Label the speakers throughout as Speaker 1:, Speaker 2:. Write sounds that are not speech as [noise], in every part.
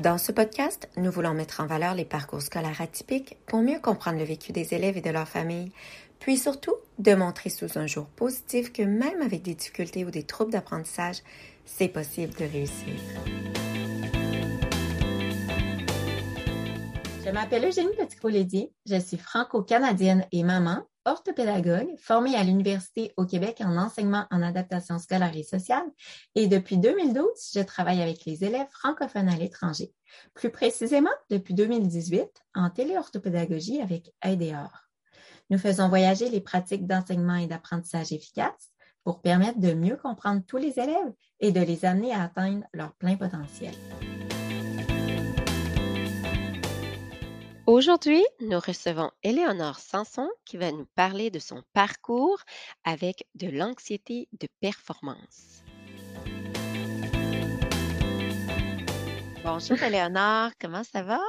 Speaker 1: Dans ce podcast, nous voulons mettre en valeur les parcours scolaires atypiques pour mieux comprendre le vécu des élèves et de leurs familles, puis surtout de montrer sous un jour positif que même avec des difficultés ou des troubles d'apprentissage, c'est possible de réussir.
Speaker 2: Je m'appelle Eugénie petit je suis franco-canadienne et maman, orthopédagogue, formée à l'Université au Québec en enseignement en adaptation scolaire et sociale et depuis 2012, je travaille avec les élèves francophones à l'étranger. Plus précisément, depuis 2018, en téléorthopédagogie avec AIDEOR. Nous faisons voyager les pratiques d'enseignement et d'apprentissage efficaces pour permettre de mieux comprendre tous les élèves et de les amener à atteindre leur plein potentiel.
Speaker 1: Aujourd'hui, nous recevons Éléonore Sanson qui va nous parler de son parcours avec de l'anxiété de performance. Bonjour [laughs] Éléonore, comment ça va?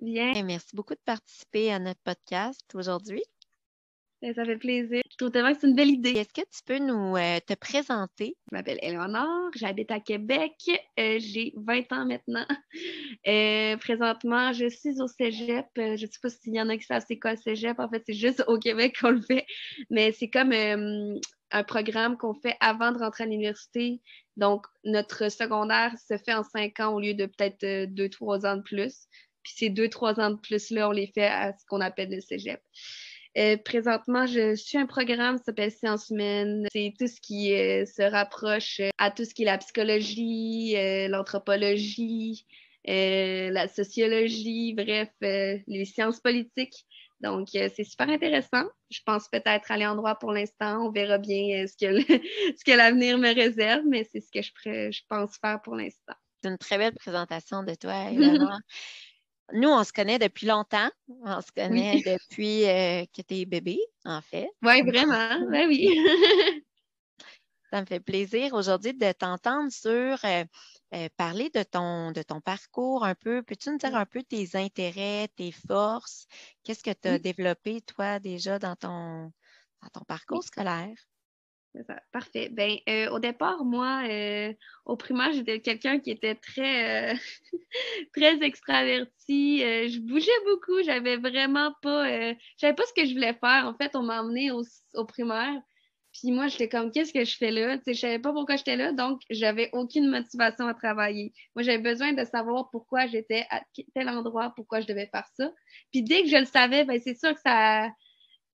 Speaker 3: Bien.
Speaker 1: merci beaucoup de participer à notre podcast aujourd'hui.
Speaker 3: Ben, ça fait plaisir. Je trouve tellement que c'est une belle idée.
Speaker 1: Est-ce que tu peux nous euh, te présenter?
Speaker 3: Je m'appelle Eleonore, j'habite à Québec, euh, j'ai 20 ans maintenant. Euh, présentement, je suis au cégep. je ne sais pas s'il y en a qui savent c'est quoi le cégep. En fait, c'est juste au Québec qu'on le fait. Mais c'est comme un programme qu'on fait avant de rentrer à l'université. Donc, notre secondaire se fait en cinq ans au lieu de peut-être deux, trois ans de plus. Puis ces deux, trois ans de plus-là, on les fait à ce qu'on appelle le cégep. Euh, présentement, je suis un programme qui s'appelle Sciences humaines. C'est tout ce qui euh, se rapproche euh, à tout ce qui est la psychologie, l'anthropologie, la sociologie, bref, les sciences politiques. Donc, c'est super intéressant. Je pense peut-être aller en droit pour l'instant. On verra bien ce que, [laughs] ce que l'avenir me réserve, mais c'est ce que je, je pense faire pour l'instant.
Speaker 1: C'est une très belle présentation de toi, [laughs] évidemment. Nous, on se connaît depuis longtemps. On se connaît [laughs] depuis euh, que tu es bébé, en fait.
Speaker 3: Oui, vraiment. Ben oui.
Speaker 1: Ça me fait plaisir aujourd'hui de t'entendre sur euh, euh, parler de ton, de ton parcours un peu. Peux-tu nous dire un peu tes intérêts, tes forces? Qu'est-ce que tu as développé, toi, déjà dans ton, dans ton parcours scolaire?
Speaker 3: Parfait. Ben, euh, au départ, moi, euh, au primaire, j'étais quelqu'un qui était très, euh, [laughs] très extraverti. je bougeais beaucoup. J'avais vraiment pas, je savais pas ce que je voulais faire. En fait, on m'a emmené au, au, primaire. Puis moi, j'étais comme, qu'est-ce que je fais là? Sais, je savais pas pourquoi j'étais là, donc j'avais aucune motivation à travailler. Moi, j'avais besoin de savoir pourquoi j'étais à tel endroit, pourquoi je devais faire ça. Puis dès que je le savais, ben c'est sûr que ça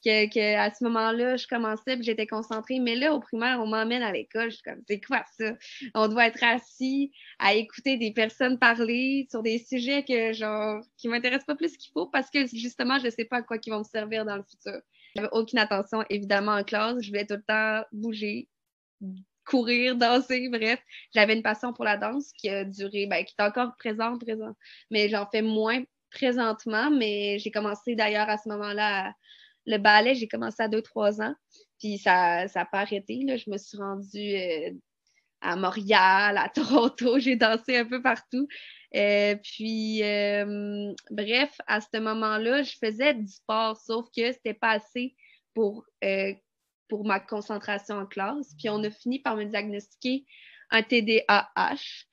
Speaker 3: que, à ce moment-là, je commençais j'étais concentrée. Mais là, au primaire, on m'emmène à l'école. Je suis comme, c'est quoi ça? On doit être assis à écouter des personnes parler sur des sujets que, genre, qui m'intéressent pas plus qu'il faut parce que, justement, je sais pas à quoi ils vont me servir dans le futur. J'avais aucune attention, évidemment, en classe. Je voulais tout le temps bouger, courir, [laughs] danser, bref. J'avais une passion pour la danse qui a duré, ben, qui est encore présente, présent. Mais j'en fais moins présentement, mais j'ai commencé d'ailleurs à ce moment-là à le ballet, j'ai commencé à 2-3 ans, puis ça n'a pas arrêté. Là. Je me suis rendue euh, à Montréal, à [laughs] Toronto, j'ai dansé un peu partout. Euh, puis, euh, bref, à ce moment-là, je faisais du sport, sauf que c'était pas assez pour, pour ma concentration en classe. Puis, on a fini par me diagnostiquer un TDAH.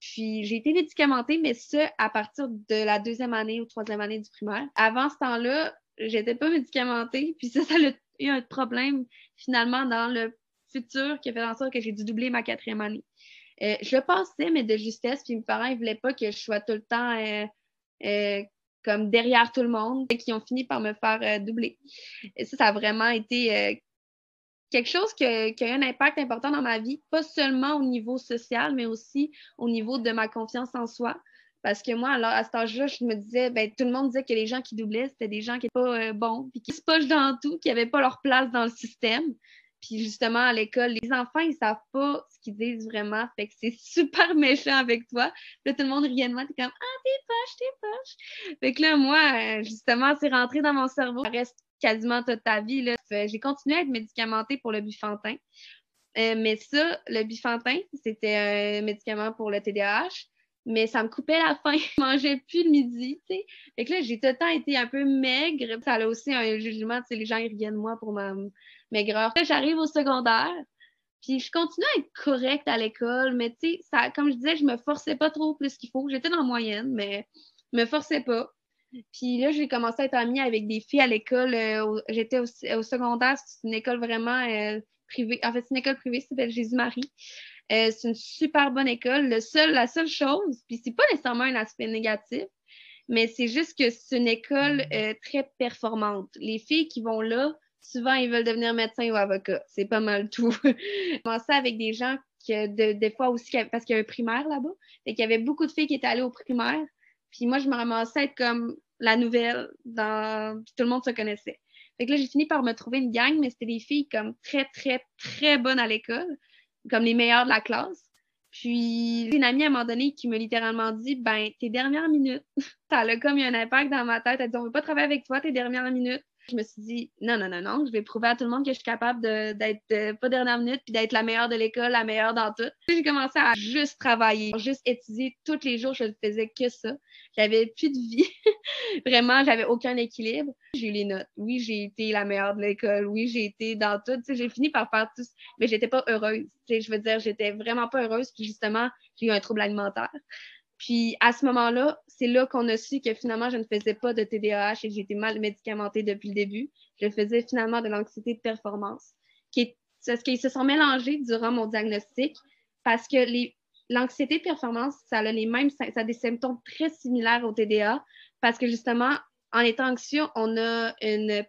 Speaker 3: puis j'ai été médicamentée, mais ce, à partir de la deuxième année ou troisième année du primaire. Avant ce temps-là, j'étais pas médicamentée. Puis ça, ça a eu un problème finalement dans le futur qui a fait en sorte que j'ai dû doubler ma quatrième année. Euh, je pensais, mais de justesse, puis mes parents ils voulaient pas que je sois tout le temps euh, euh, comme derrière tout le monde, et qui ont fini par me faire doubler. Et ça, ça a vraiment été quelque chose qui a, eu un impact important dans ma vie, pas seulement au niveau social, mais aussi au niveau de ma confiance en soi. Parce que moi, alors, à cet âge-là, je me disais, ben, tout le monde disait que les gens qui doublaient, c'était des gens qui n'étaient pas euh, bons, puis qui se pochent dans tout, qui n'avaient pas leur place dans le système. Puis justement, à l'école, les enfants, ils savent pas ce qu'ils disent vraiment. Fait que c'est [laughs] super méchant avec toi. Là, tout le monde riait de moi. T'es comme, ah, t'es poche, t'es poche. Fait que là, moi, justement, c'est rentré dans mon cerveau. Ça reste quasiment toute ta vie. Là. J'ai continué à être médicamentée pour le bifantin. Euh, mais ça, le bifantin, c'était un médicament pour le TDAH mais ça me coupait la faim. [laughs] Je mangeais plus le midi, tu sais. Fait que là, j'ai tout le temps été un peu maigre. Ça a aussi un jugement, tu sais, les gens, ils moi pour ma maigreur. Là, j'arrive au secondaire. Puis je continuais à être correcte à l'école, mais comme je disais, je me forçais pas trop plus qu'il faut. J'étais dans la moyenne, mais je me forçais pas. Puis là, j'ai commencé à être amie avec des filles à l'école. Euh, j'étais au, secondaire, c'est une école vraiment euh, privée. En fait, c'est une école privée, ça s'appelle Jésus-Marie. Euh, c'est une super bonne école. Le seul, la seule chose, puis c'est pas nécessairement un aspect négatif, mais c'est juste que c'est une école très performante. Les filles qui vont là, souvent, ils veulent devenir médecin ou avocat. C'est pas mal tout. [laughs] J'ai commencé avec des gens que des fois aussi, parce qu'il y a un primaire là-bas, et qu'il y avait beaucoup de filles qui étaient allées au primaire. Puis moi, je me ramassais être comme la nouvelle dans. Puis tout le monde se connaissait. Fait que là, j'ai fini par me trouver une gang, mais c'était des filles comme très, très, très bonnes à l'école, comme les meilleures de la classe. Puis une amie à un moment donné qui m'a littéralement dit Ben, tes dernières minutes, [laughs] ça a comme eu un impact dans ma tête. Elle dit On veut pas travailler avec toi tes dernières minutes. Je me suis dit, non, non, non, non, je vais prouver à tout le monde que je suis capable d'être pas dernière minute puis d'être la meilleure de l'école, la meilleure dans tout. J'ai commencé à juste travailler, juste étudier tous les jours. Je ne faisais que ça. J'avais plus de vie. [laughs] Vraiment, j'avais aucun équilibre. J'ai eu les notes. Oui, j'ai été la meilleure de l'école. Oui, j'ai été dans tout. J'ai fini par faire tout. Mais j'étais pas heureuse. je veux dire, j'étais vraiment pas heureuse. Puis justement, j'ai eu un trouble alimentaire. Puis à ce moment-là, c'est là, qu'on a su que finalement, je ne faisais pas de TDAH et que j'étais mal médicamentée depuis le début. Je faisais finalement de l'anxiété de performance, qui ce qu'ils se sont mélangés durant mon diagnostic parce que l'anxiété de performance, ça a les mêmes, ça a des symptômes très similaires au TDA parce que justement, en étant anxieux, on a une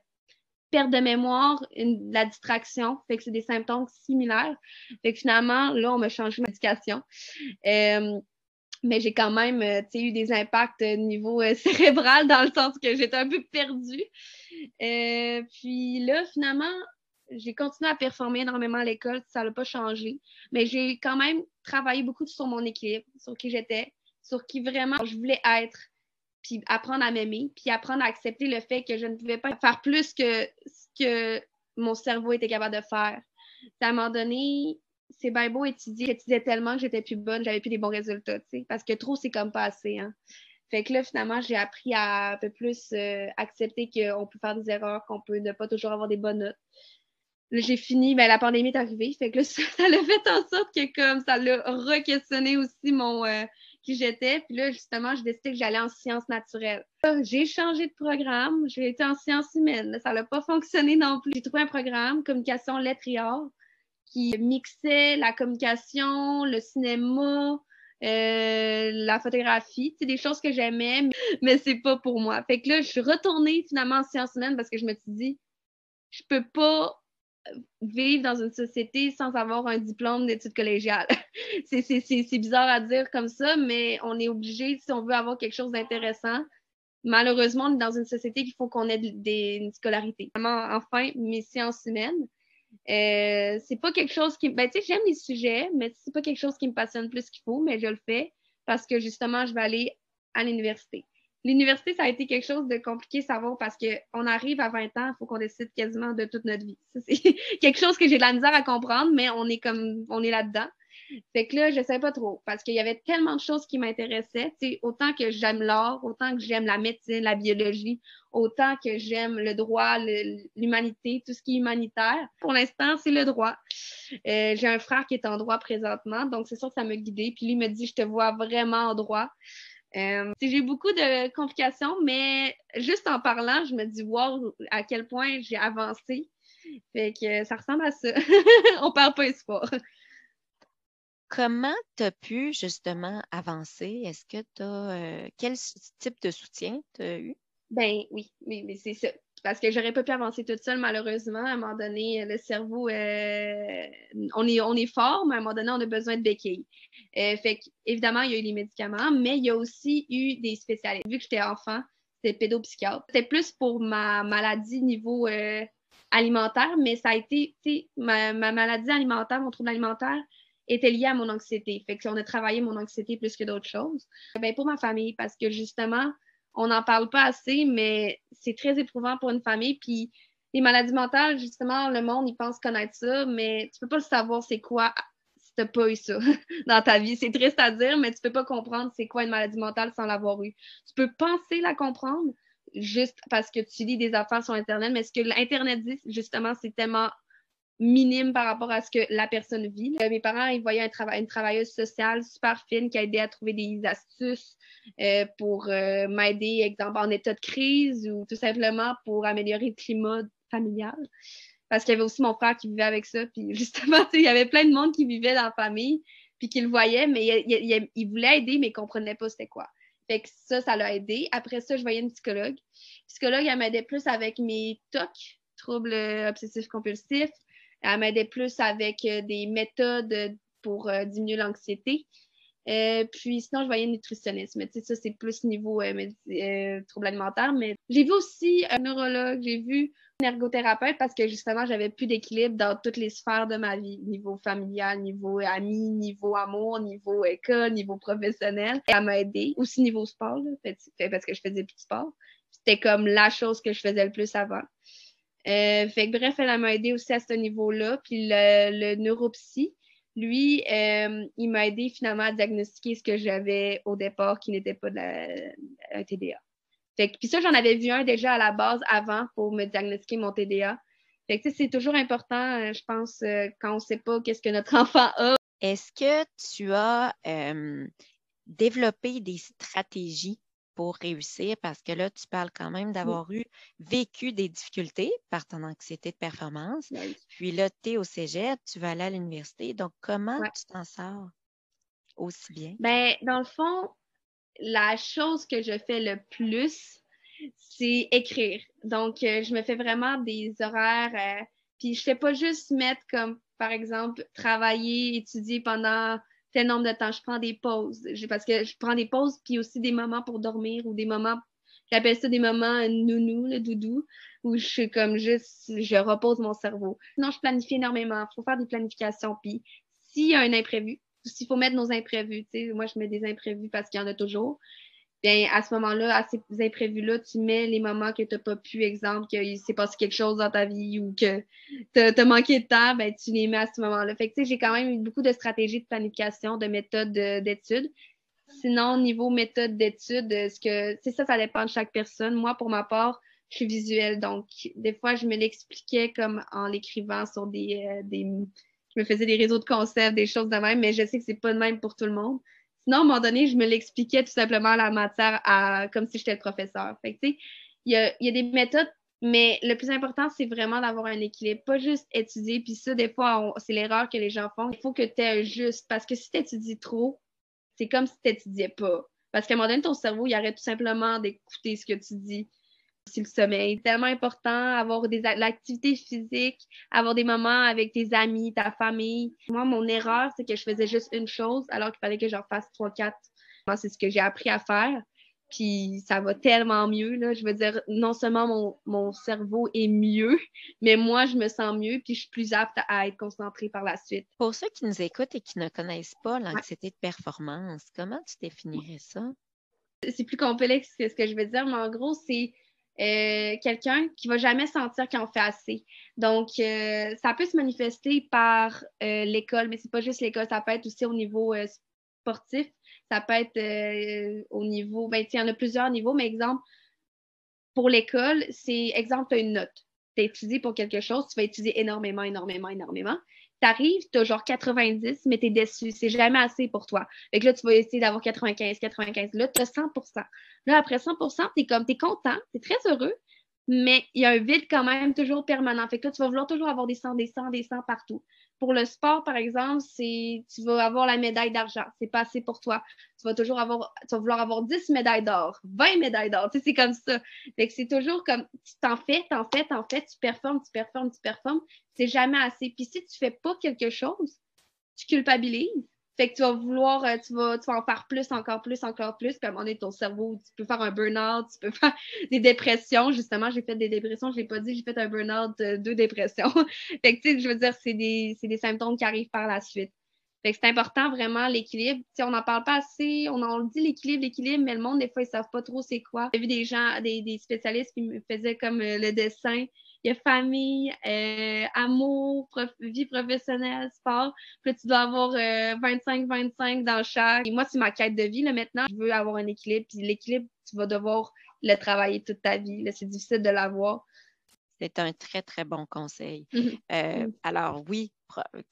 Speaker 3: perte de mémoire, une, la distraction, fait que c'est des symptômes similaires. Fait que finalement, là, on m'a changé de médication. Euh, mais j'ai quand même euh, eu des impacts au niveau euh, [laughs] cérébral dans le sens que j'étais un peu perdue. Euh, puis là, finalement, j'ai continué à performer énormément à l'école, ça n'a pas changé. Mais j'ai quand même travaillé beaucoup sur mon équilibre, sur qui j'étais, sur qui vraiment je voulais être, puis apprendre à m'aimer, puis apprendre à accepter le fait que je ne pouvais pas faire plus que ce que mon cerveau était capable de faire. À un moment donné, c'est bien beau étudier. J'étudiais tellement que j'étais plus bonne, j'avais plus des bons résultats, tu sais, parce que trop, c'est comme pas assez, hein. Fait que là, finalement, j'ai appris à un peu plus euh, accepter qu'on peut faire des erreurs, qu'on peut ne pas toujours avoir des bonnes notes. Là, j'ai fini, ben, la pandémie est arrivée. Fait que là, [laughs] ça l'a fait en sorte que comme ça l'a re-questionné aussi mon euh, qui j'étais. Puis là, justement, j'ai décidé que j'allais en sciences naturelles. J'ai changé de programme. J'ai été en sciences humaines. Ça n'a pas fonctionné non plus. J'ai trouvé un programme, communication, lettres et arts, qui mixait la communication, le cinéma, euh, la photographie, c'est des choses que j'aimais, mais, mais c'est pas pour moi. Fait que là, je suis retournée finalement en sciences humaines parce que je me suis dit, je peux pas vivre dans une société sans avoir un diplôme d'études collégiales. [laughs] c'est bizarre à dire comme ça, mais on est obligé, si on veut avoir quelque chose d'intéressant, malheureusement, on est dans une société qu'il faut qu'on ait des, une scolarité. Enfin, mes sciences humaines, euh, c'est pas quelque chose qui. Ben, tu sais, j'aime les sujets, mais c'est pas quelque chose qui me passionne plus qu'il faut, mais je le fais parce que justement, je vais aller à l'université. L'université, ça a été quelque chose de compliqué à savoir parce qu'on arrive à 20 ans, il faut qu'on décide quasiment de toute notre vie. C'est [laughs] quelque chose que j'ai de la misère à comprendre, mais on est comme on est là-dedans. Fait que là, je sais pas trop, parce qu'il y avait tellement de choses qui m'intéressaient. Autant que j'aime l'art, autant que j'aime la médecine, la biologie, autant que j'aime le droit, l'humanité, tout ce qui est humanitaire. Pour l'instant, c'est le droit. Euh, j'ai un frère qui est en droit présentement, donc c'est sûr que ça m'a guidé. Puis lui me dit, je te vois vraiment en droit. Euh, j'ai beaucoup de complications, mais juste en parlant, je me dis, wow, à quel point j'ai avancé. Fait que ça ressemble à ça. [laughs] On perd pas espoir.
Speaker 1: Comment tu as pu justement avancer? Est-ce que tu as euh, quel type de soutien tu as eu?
Speaker 3: Ben oui, mais, c'est ça. Parce que j'aurais pas pu avancer toute seule, malheureusement. À un moment donné, le cerveau, euh, on, est, on est fort, mais à un moment donné, on a besoin de béquilles. Euh, fait évidemment, il y a eu les médicaments, mais il y a aussi eu des spécialistes. Vu que j'étais enfant, c'était pédopsychiatre. C'était plus pour ma maladie niveau alimentaire, mais ça a été, tu sais, ma maladie alimentaire, mon trouble alimentaire, était lié à mon anxiété. Fait que on a travaillé mon anxiété plus que d'autres choses. Ben, pour ma famille, parce que justement, on n'en parle pas assez, mais c'est très éprouvant pour une famille. Puis les maladies mentales, justement, le monde, il pense connaître ça, mais tu peux pas le savoir c'est quoi si t'as pas eu ça [laughs] dans ta vie. C'est triste à dire, mais tu peux pas comprendre c'est quoi une maladie mentale sans l'avoir eu. Tu peux penser la comprendre juste parce que tu lis des affaires sur Internet, mais ce que l'Internet dit, justement, c'est tellement minime par rapport à ce que la personne vit. Mes parents, ils voyaient un une travailleuse sociale super fine qui a aidé à trouver des astuces euh, pour euh, m'aider, exemple, en état de crise ou tout simplement pour améliorer le climat familial. Parce qu'il y avait aussi mon frère qui vivait avec ça. Puis [laughs] justement, il y avait plein de monde qui vivait dans la famille, puis qui le voyait, mais il, il voulait aider, mais il comprenait pas c'était quoi. Fait que ça, ça l'a aidé. Après ça, je voyais une psychologue. Psychologue, elle m'aidait plus avec mes TOC, troubles obsessifs compulsifs. Elle m'aidait plus avec euh, des méthodes pour euh, diminuer l'anxiété. Euh, puis sinon, je voyais une nutritionniste. Mais tu sais, ça, c'est plus niveau euh, trouble alimentaire. Mais j'ai vu aussi un neurologue, j'ai vu un ergothérapeute parce que justement, j'avais plus d'équilibre dans toutes les sphères de ma vie. Niveau familial, niveau ami, niveau amour, niveau école, niveau professionnel. Et elle m'a aidé. Aussi niveau sport, parce que je faisais plus de sport. C'était comme la chose que je faisais le plus avant. Euh, fait que bref, elle m'a aidé aussi à ce niveau-là. Puis le, neuropsy, lui, euh, il m'a aidé finalement à diagnostiquer ce que j'avais au départ qui n'était pas de un TDA. Fait que, puis ça, j'en avais vu un déjà à la base avant pour me diagnostiquer mon TDA. Fait que c'est toujours important, euh, je pense, quand on ne sait pas qu'est-ce que notre [laughs] enfant a.
Speaker 1: Est-ce que tu as développé des stratégies pour réussir parce que là, tu parles quand même d'avoir eu vécu des difficultés par ton anxiété de performance. Puis là, tu es au cégep, tu vas aller à l'université. Donc, comment tu t'en sors aussi bien?
Speaker 3: Ben, dans le fond, la chose que je fais le plus, c'est écrire. Donc, euh, je me fais vraiment des horaires. Euh, puis, je fais pas juste mettre comme, par exemple, travailler, étudier pendant tel nombre de temps. Je prends des pauses. Parce que je prends des pauses, puis aussi des moments pour dormir ou des moments, j'appelle ça des moments nounou, le doudou, où je suis comme juste, je repose mon cerveau. Sinon, je planifie énormément. Il faut faire des planifications. Puis s'il y a un imprévu, s'il faut mettre nos imprévus, tu sais, moi, je mets des imprévus parce qu'il y en a toujours bien, à ce moment-là, à ces imprévus-là, tu mets les moments que tu n'as pas pu, exemple, qu'il s'est passé quelque chose dans ta vie ou que tu as, manqué de temps, ben, tu les mets à ce moment-là. Fait que, j'ai quand même eu beaucoup de stratégies de planification, de méthodes d'études. Sinon, au niveau méthode d'études, ce que, c'est ça, ça dépend de chaque personne. Moi, pour ma part, je suis visuelle, donc des fois, je me l'expliquais comme en l'écrivant sur des, euh, des, je me faisais des réseaux de concepts, des choses de même, mais je sais que c'est pas de même pour tout le monde. Sinon, à un moment donné, je me l'expliquais tout simplement la matière comme si j'étais le professeur. Tu il y a, des méthodes, mais le plus important, c'est vraiment d'avoir un équilibre. Pas juste étudier, puis ça, des fois, c'est l'erreur que les gens font. Il faut que tu aies juste, parce que si tu étudies trop, c'est comme si tu n'étudiais pas. Parce qu'à un moment donné, ton cerveau, il arrête tout simplement d'écouter ce que tu dis le sommeil. tellement important, avoir des l'activité physique, avoir des moments avec tes amis, ta famille. Moi, mon erreur, c'est que je faisais juste une chose alors qu'il fallait que j'en fasse trois, quatre. Moi, c'est ce que j'ai appris à faire. Puis ça va tellement mieux. Là. Je veux dire, non seulement mon, mon, cerveau est mieux, mais moi, je me sens mieux, puis je suis plus apte à être concentrée par la suite.
Speaker 1: Pour ceux qui nous écoutent et qui ne connaissent pas l'anxiété de performance, comment tu définirais ça?
Speaker 3: C'est plus complexe que ce que je veux dire, mais en gros, c'est euh, quelqu'un qui va jamais sentir qu'il en fait assez. Donc, euh, ça peut se manifester par euh, l'école, mais c'est pas juste l'école, ça peut être aussi au niveau sportif, ça peut être au niveau, ben, il y en a plusieurs niveaux, mais exemple, pour l'école, c'est exemple, tu as une note. Tu étudié pour quelque chose, tu vas étudier énormément, énormément, énormément t'arrives, t'as genre 90, mais t'es déçu. C'est jamais assez pour toi. Fait que là, tu vas essayer d'avoir 95, 95. Là, t'as 100% Là, après 100% t'es comme, t'es content, t'es très heureux, mais il y a un vide quand même toujours permanent. Fait que là, tu vas vouloir toujours avoir des 100, des 100, des 100 partout. Pour le sport, par exemple, c'est tu vas avoir la médaille d'argent. C'est pas assez pour toi. Tu vas toujours avoir, tu vas vouloir avoir 10 médailles d'or, 20 médailles d'or. Tu sais, c'est comme ça. Fait que c'est toujours comme, tu t'en fais, t'en fais, t'en fais, tu performes, tu performes, tu performes. C'est jamais assez. Puis si tu fais pas quelque chose, tu culpabilises. Fait que tu vas vouloir, euh, tu vas, tu vas en faire plus, encore plus, encore plus. Puis à un moment donné, ton cerveau, tu peux faire un burn-out, tu peux [laughs] faire des dépressions. Justement, j'ai fait des dépressions, je l'ai pas dit, j'ai fait un burn-out, de deux dépressions. [laughs] fait que, tu sais, je veux dire, c'est des, des symptômes qui arrivent par la suite. Fait que c'est important vraiment l'équilibre. Si on n'en parle pas assez, on en dit l'équilibre, l'équilibre, mais le monde, des fois, ils savent pas trop c'est quoi. J'ai vu des gens, des, des spécialistes qui me faisaient comme euh, le dessin il y a famille, euh, amour, vie professionnelle, sport. Puis tu dois avoir 25-25 euh, dans chaque. Et moi, c'est ma quête de vie. Là, maintenant, je veux avoir un équilibre. Puis l'équilibre, tu vas devoir le travailler toute ta vie. C'est difficile de l'avoir.
Speaker 1: C'est un très, très bon conseil.
Speaker 3: Mhm.
Speaker 1: Euh,
Speaker 3: Mhm.
Speaker 1: alors oui,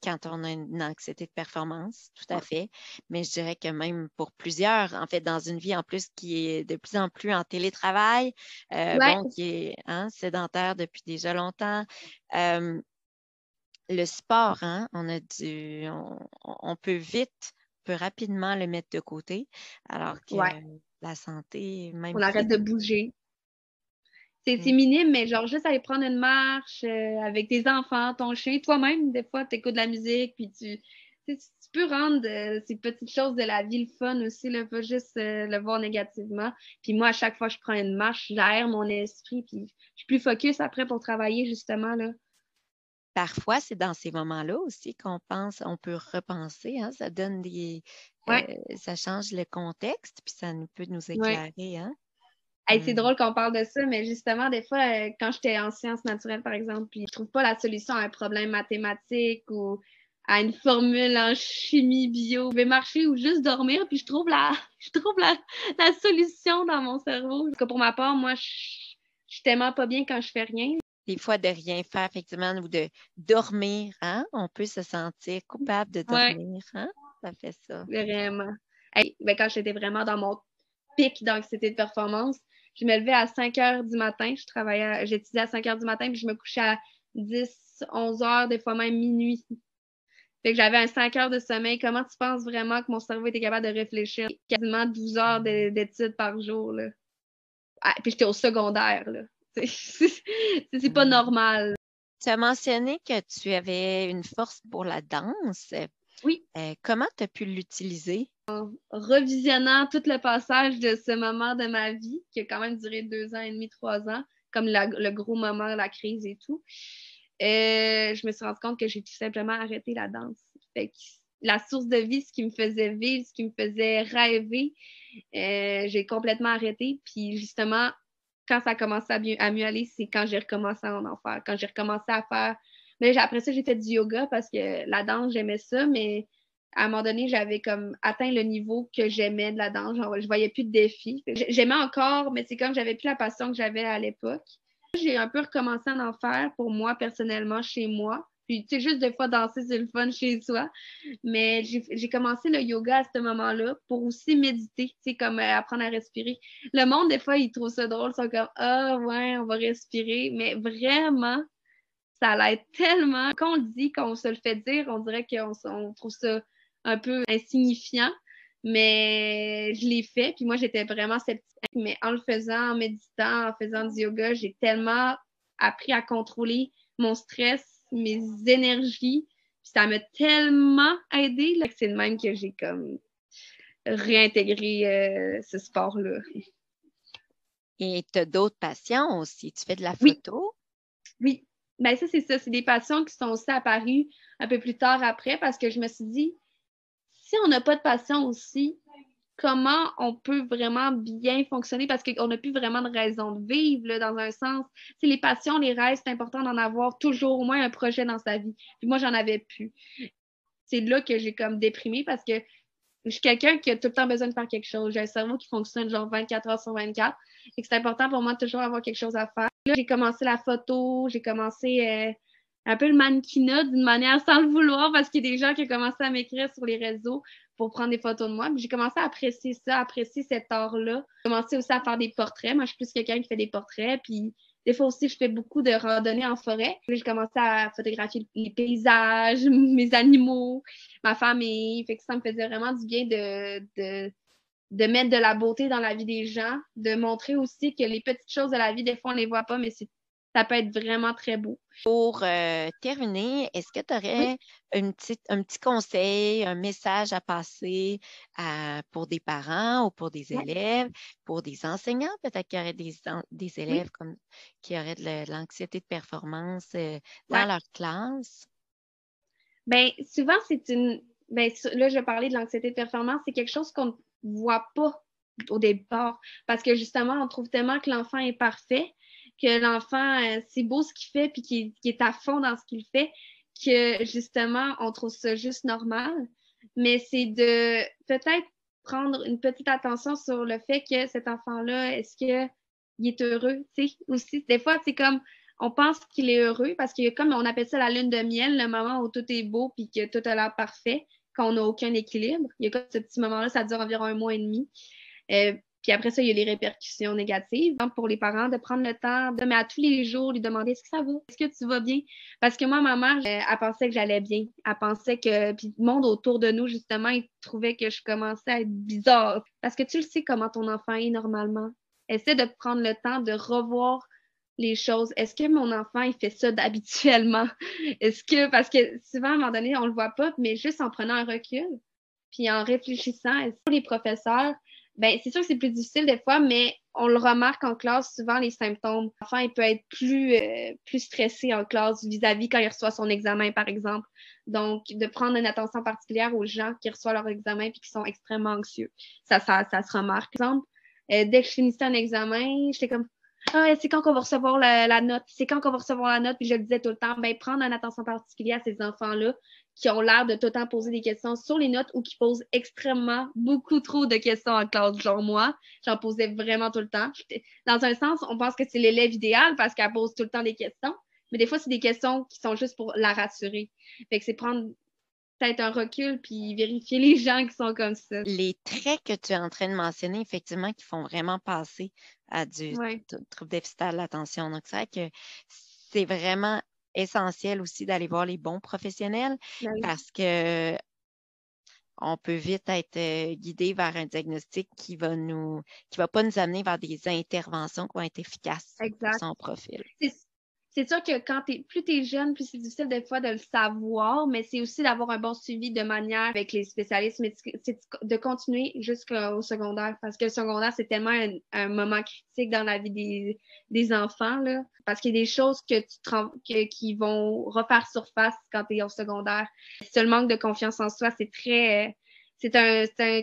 Speaker 1: quand on a une anxiété de performance, tout à fait, mais je dirais que même pour plusieurs, en fait, dans une vie en plus qui est de plus en plus en télétravail, euh,
Speaker 3: Ouais.
Speaker 1: bon, qui est hein, sédentaire depuis déjà longtemps, euh, le sport, hein, on a dû, on, on peut vite, peut rapidement le mettre de côté, alors que
Speaker 3: Ouais.
Speaker 1: la santé, même
Speaker 3: On arrête de bouger. C'est
Speaker 1: Mm.
Speaker 3: minime, mais genre juste aller prendre une marche euh, avec tes enfants, ton chien, toi-même, des fois, tu écoutes de la musique, puis tu, tu, peux rendre euh, ces petites choses de la vie le fun aussi, là, pas juste euh, le voir négativement. Puis moi, à chaque fois que je prends une marche, j'aère mon esprit, puis je suis plus focus après pour travailler, justement, là.
Speaker 1: Parfois, c'est dans ces moments-là aussi qu'on pense, on peut repenser, hein, ça donne des,
Speaker 3: Ouais.
Speaker 1: euh, ça change le contexte, puis ça nous peut nous éclairer, hein.
Speaker 3: Hey, c'est
Speaker 1: Mm.
Speaker 3: drôle qu'on parle de ça, mais justement, des fois, euh, quand j'étais en sciences naturelles, par exemple, puis je trouve pas la solution à un problème mathématique ou à une formule en chimie, bio, je vais marcher ou juste dormir, puis je trouve la, [laughs] je trouve la, la solution dans mon cerveau. Parce que pour ma part, moi, je je suis tellement pas bien quand je fais rien.
Speaker 1: Des fois, de rien faire, effectivement, ou de dormir, hein, on peut se sentir coupable de
Speaker 3: Ouais.
Speaker 1: dormir, hein, ça fait ça.
Speaker 3: Vraiment. Hey, ben, quand j'étais vraiment dans mon pic d'anxiété de performance, je me levais à 5 heures du matin. Je travaillais, j'étudiais à 5 heures du matin, puis je me couchais à 10, 11 heures, des fois même minuit. Fait que j'avais un 5 heures de sommeil. Comment tu penses vraiment que mon cerveau était capable de réfléchir? Quasiment 12 heures de- d'études par jour, là. Ah, puis j'étais au secondaire, là. [laughs] C'est- C'est c'est pas
Speaker 1: Mm.
Speaker 3: normal.
Speaker 1: Tu as mentionné que tu avais une force pour la danse.
Speaker 3: Oui.
Speaker 1: Euh, comment tu as pu l'utiliser?
Speaker 3: Revisionnant tout le passage de ce moment de ma vie, qui a quand même duré deux ans et demi, trois ans, comme le gros moment, la crise et tout, euh, je me suis rendu compte que j'ai tout simplement arrêté la danse. La source de vie, ce qui me faisait vivre, ce qui me faisait rêver, euh, j'ai complètement arrêté. Puis justement, quand ça a commencé à mieux, à mieux aller, c'est quand j'ai recommencé à en faire. Quand j'ai recommencé à faire. Mais après ça, j'ai fait du yoga parce que la danse, j'aimais ça, mais à un moment donné, j'avais comme atteint le niveau que j'aimais de la danse. Je voyais plus de défis. J'aimais encore, mais c'est comme j'avais plus la passion que j'avais à l'époque. J'ai un peu recommencé à en faire pour moi personnellement chez moi. Puis, tu sais, juste des fois danser, c'est le fun chez soi. Mais j'ai commencé le yoga à ce moment-là pour aussi méditer, tu sais, comme euh, apprendre à respirer. Le monde, des fois, ils trouvent ça drôle. Ils sont comme, ah, ouais, on va respirer. Mais vraiment, ça l'aide tellement. Quand on dit, quand on se le fait dire, on dirait qu'on on trouve ça un peu insignifiant. Mais je l'ai fait, puis moi, j'étais vraiment sceptique. Mais en le faisant, en méditant, en faisant du yoga, j'ai tellement appris à contrôler mon stress, mes énergies. Puis ça m'a tellement aidé c'est de même que j'ai comme réintégré euh, ce sport-là.
Speaker 1: Et tu as d'autres passions aussi? Tu fais de la
Speaker 3: Oui.
Speaker 1: photo?
Speaker 3: Oui, ben ça, c'est ça. C'est des passions qui sont aussi apparues un peu plus tard après parce que je me suis dit, si on n'a pas de passion aussi, comment on peut vraiment bien fonctionner? Parce qu'on n'a plus vraiment de raison de vivre dans un sens. C'est les passions, les rêves, c'est important d'en avoir toujours au moins un projet dans sa vie. Puis moi, j'en avais plus. C'est là que j'ai comme déprimé parce que je suis quelqu'un qui a tout le temps besoin de faire quelque chose. J'ai un cerveau qui fonctionne genre 24 heures sur 24. Et que c'est important pour moi de toujours avoir quelque chose à faire. Là, j'ai commencé la photo, j'ai commencé euh, un peu le mannequinat d'une manière sans le vouloir parce qu'il y a des gens qui ont commencé à m'écrire sur les réseaux pour prendre des photos de moi. J'ai commencé à apprécier ça, à apprécier cet art-là. J'ai commencé aussi à faire des portraits. Moi, je suis plus quelqu'un qui fait des portraits. Puis des fois aussi, je fais beaucoup de randonnées en forêt. J'ai commencé à photographier les paysages, [laughs] mes animaux, ma famille. Fait que ça me faisait vraiment du bien de, de, de mettre de la beauté dans la vie des gens, de montrer aussi que les petites choses de la vie, des fois, on les voit pas, mais c'est ça peut être vraiment très beau.
Speaker 1: Pour euh, terminer, est-ce que tu aurais une petite, un petit conseil, un message à passer à- pour des parents ou pour des élèves, pour des enseignants, peut-être qu'il y aurait des, des élèves comme, qui auraient de la- de l'anxiété de performance euh, dans leur classe?
Speaker 3: Ben, souvent, c'est une. Su- là, je vais parler de l'anxiété de performance. C'est quelque chose qu'on ne voit pas au départ. Parce que justement, on trouve tellement que l'enfant est parfait, que l'enfant, euh, c'est beau ce qu'il fait, puis qu'il est à fond dans ce qu'il fait, que justement, on trouve ça juste normal. Mais c'est de peut-être prendre une petite attention sur le fait que cet enfant-là, est-ce qu'il est heureux, tu sais, aussi. Des fois, c'est comme, on pense qu'il est heureux parce qu'il y a comme on appelle ça la lune de miel, le moment où tout est beau puis que tout a l'air parfait, quand on n'a aucun équilibre. Il y a comme ce petit moment-là, ça dure environ un mois et demi. Euh, puis après ça, il y a les répercussions négatives. Pour les parents, de prendre le temps de, mais à tous les jours, lui demander est-ce que ça va? Est-ce que tu vas bien? Parce que moi, ma mère, elle pensait que j'allais bien. Elle pensait que, puis le monde autour de nous, justement, il trouvait que je commençais à être bizarre. Parce que tu le sais comment ton enfant est normalement. Essaie de prendre le temps de revoir les choses. Est-ce que mon enfant, il fait ça habituellement? [laughs] Est-ce que, parce que souvent, à un moment donné, on le voit pas, mais juste en prenant un recul, puis en réfléchissant, est-ce que les professeurs, ben, c'est sûr que c'est plus difficile des fois, mais on le remarque en classe, souvent les symptômes. L'enfant, il peut être plus, euh, plus stressé en classe vis-à-vis quand il reçoit son examen, par exemple. Donc, de prendre une attention particulière aux gens qui reçoivent leur examen et qui sont extrêmement anxieux. Ça, ça, ça se remarque. Par exemple, euh, dès que je finissais un examen, j'étais comme ah, c'est quand qu'on va recevoir la, note, c'est quand qu'on va recevoir la note, puis je le disais tout le temps, ben, prendre une attention particulière à ces enfants-là qui ont l'air de tout le temps poser des questions sur les notes ou qui posent extrêmement beaucoup trop de questions en classe. Genre moi, j'en posais vraiment tout le temps. Dans un sens, on pense que c'est l'élève idéal parce qu'elle pose tout le temps des questions, mais des fois, c'est des questions qui sont juste pour la rassurer. Fait que c'est prendre peut-être un recul puis vérifier les gens qui sont comme ça.
Speaker 1: Les traits que tu es en train de mentionner, effectivement, qui font vraiment passer à du trouble déficitaire de l'attention. Donc, c'est vrai que c'est vraiment essentiel aussi d'aller voir les bons professionnels ben parce que on peut vite être euh, guidé vers un diagnostic qui va nous qui va pas nous amener vers des interventions qui vont être efficaces sur son profil
Speaker 3: c'est sûr que quand es, plus tu es jeune, plus c'est difficile des fois de le savoir, mais c'est aussi d'avoir un bon suivi de manière avec les spécialistes, mais c'est de continuer jusqu'au secondaire, parce que le secondaire, c'est tellement un, moment critique dans la vie des, des enfants, là, parce qu'il y a des choses que tu qui vont refaire surface quand tu es au secondaire. C'est le manque de confiance en soi, c'est très... C'est un, un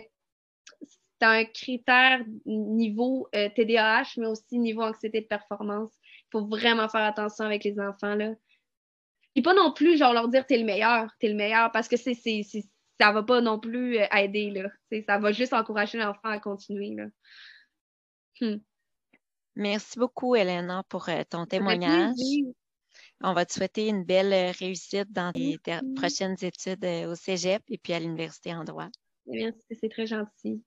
Speaker 3: un critère niveau euh, TDAH, mais aussi niveau anxiété de performance faut vraiment faire attention avec les enfants, là. Et pas non plus, genre, leur dire t'es le meilleur, t'es le meilleur, parce que c'est, c'est, ça va pas non plus euh, aider, là. ça va juste encourager l'enfant à continuer, là.
Speaker 1: Hmm. Merci beaucoup, Elena, pour euh, ton témoignage. On va te souhaiter une belle euh, réussite dans tes prochaines études au Cégep et puis à l'Université en droit.
Speaker 3: Merci, c'est très gentil.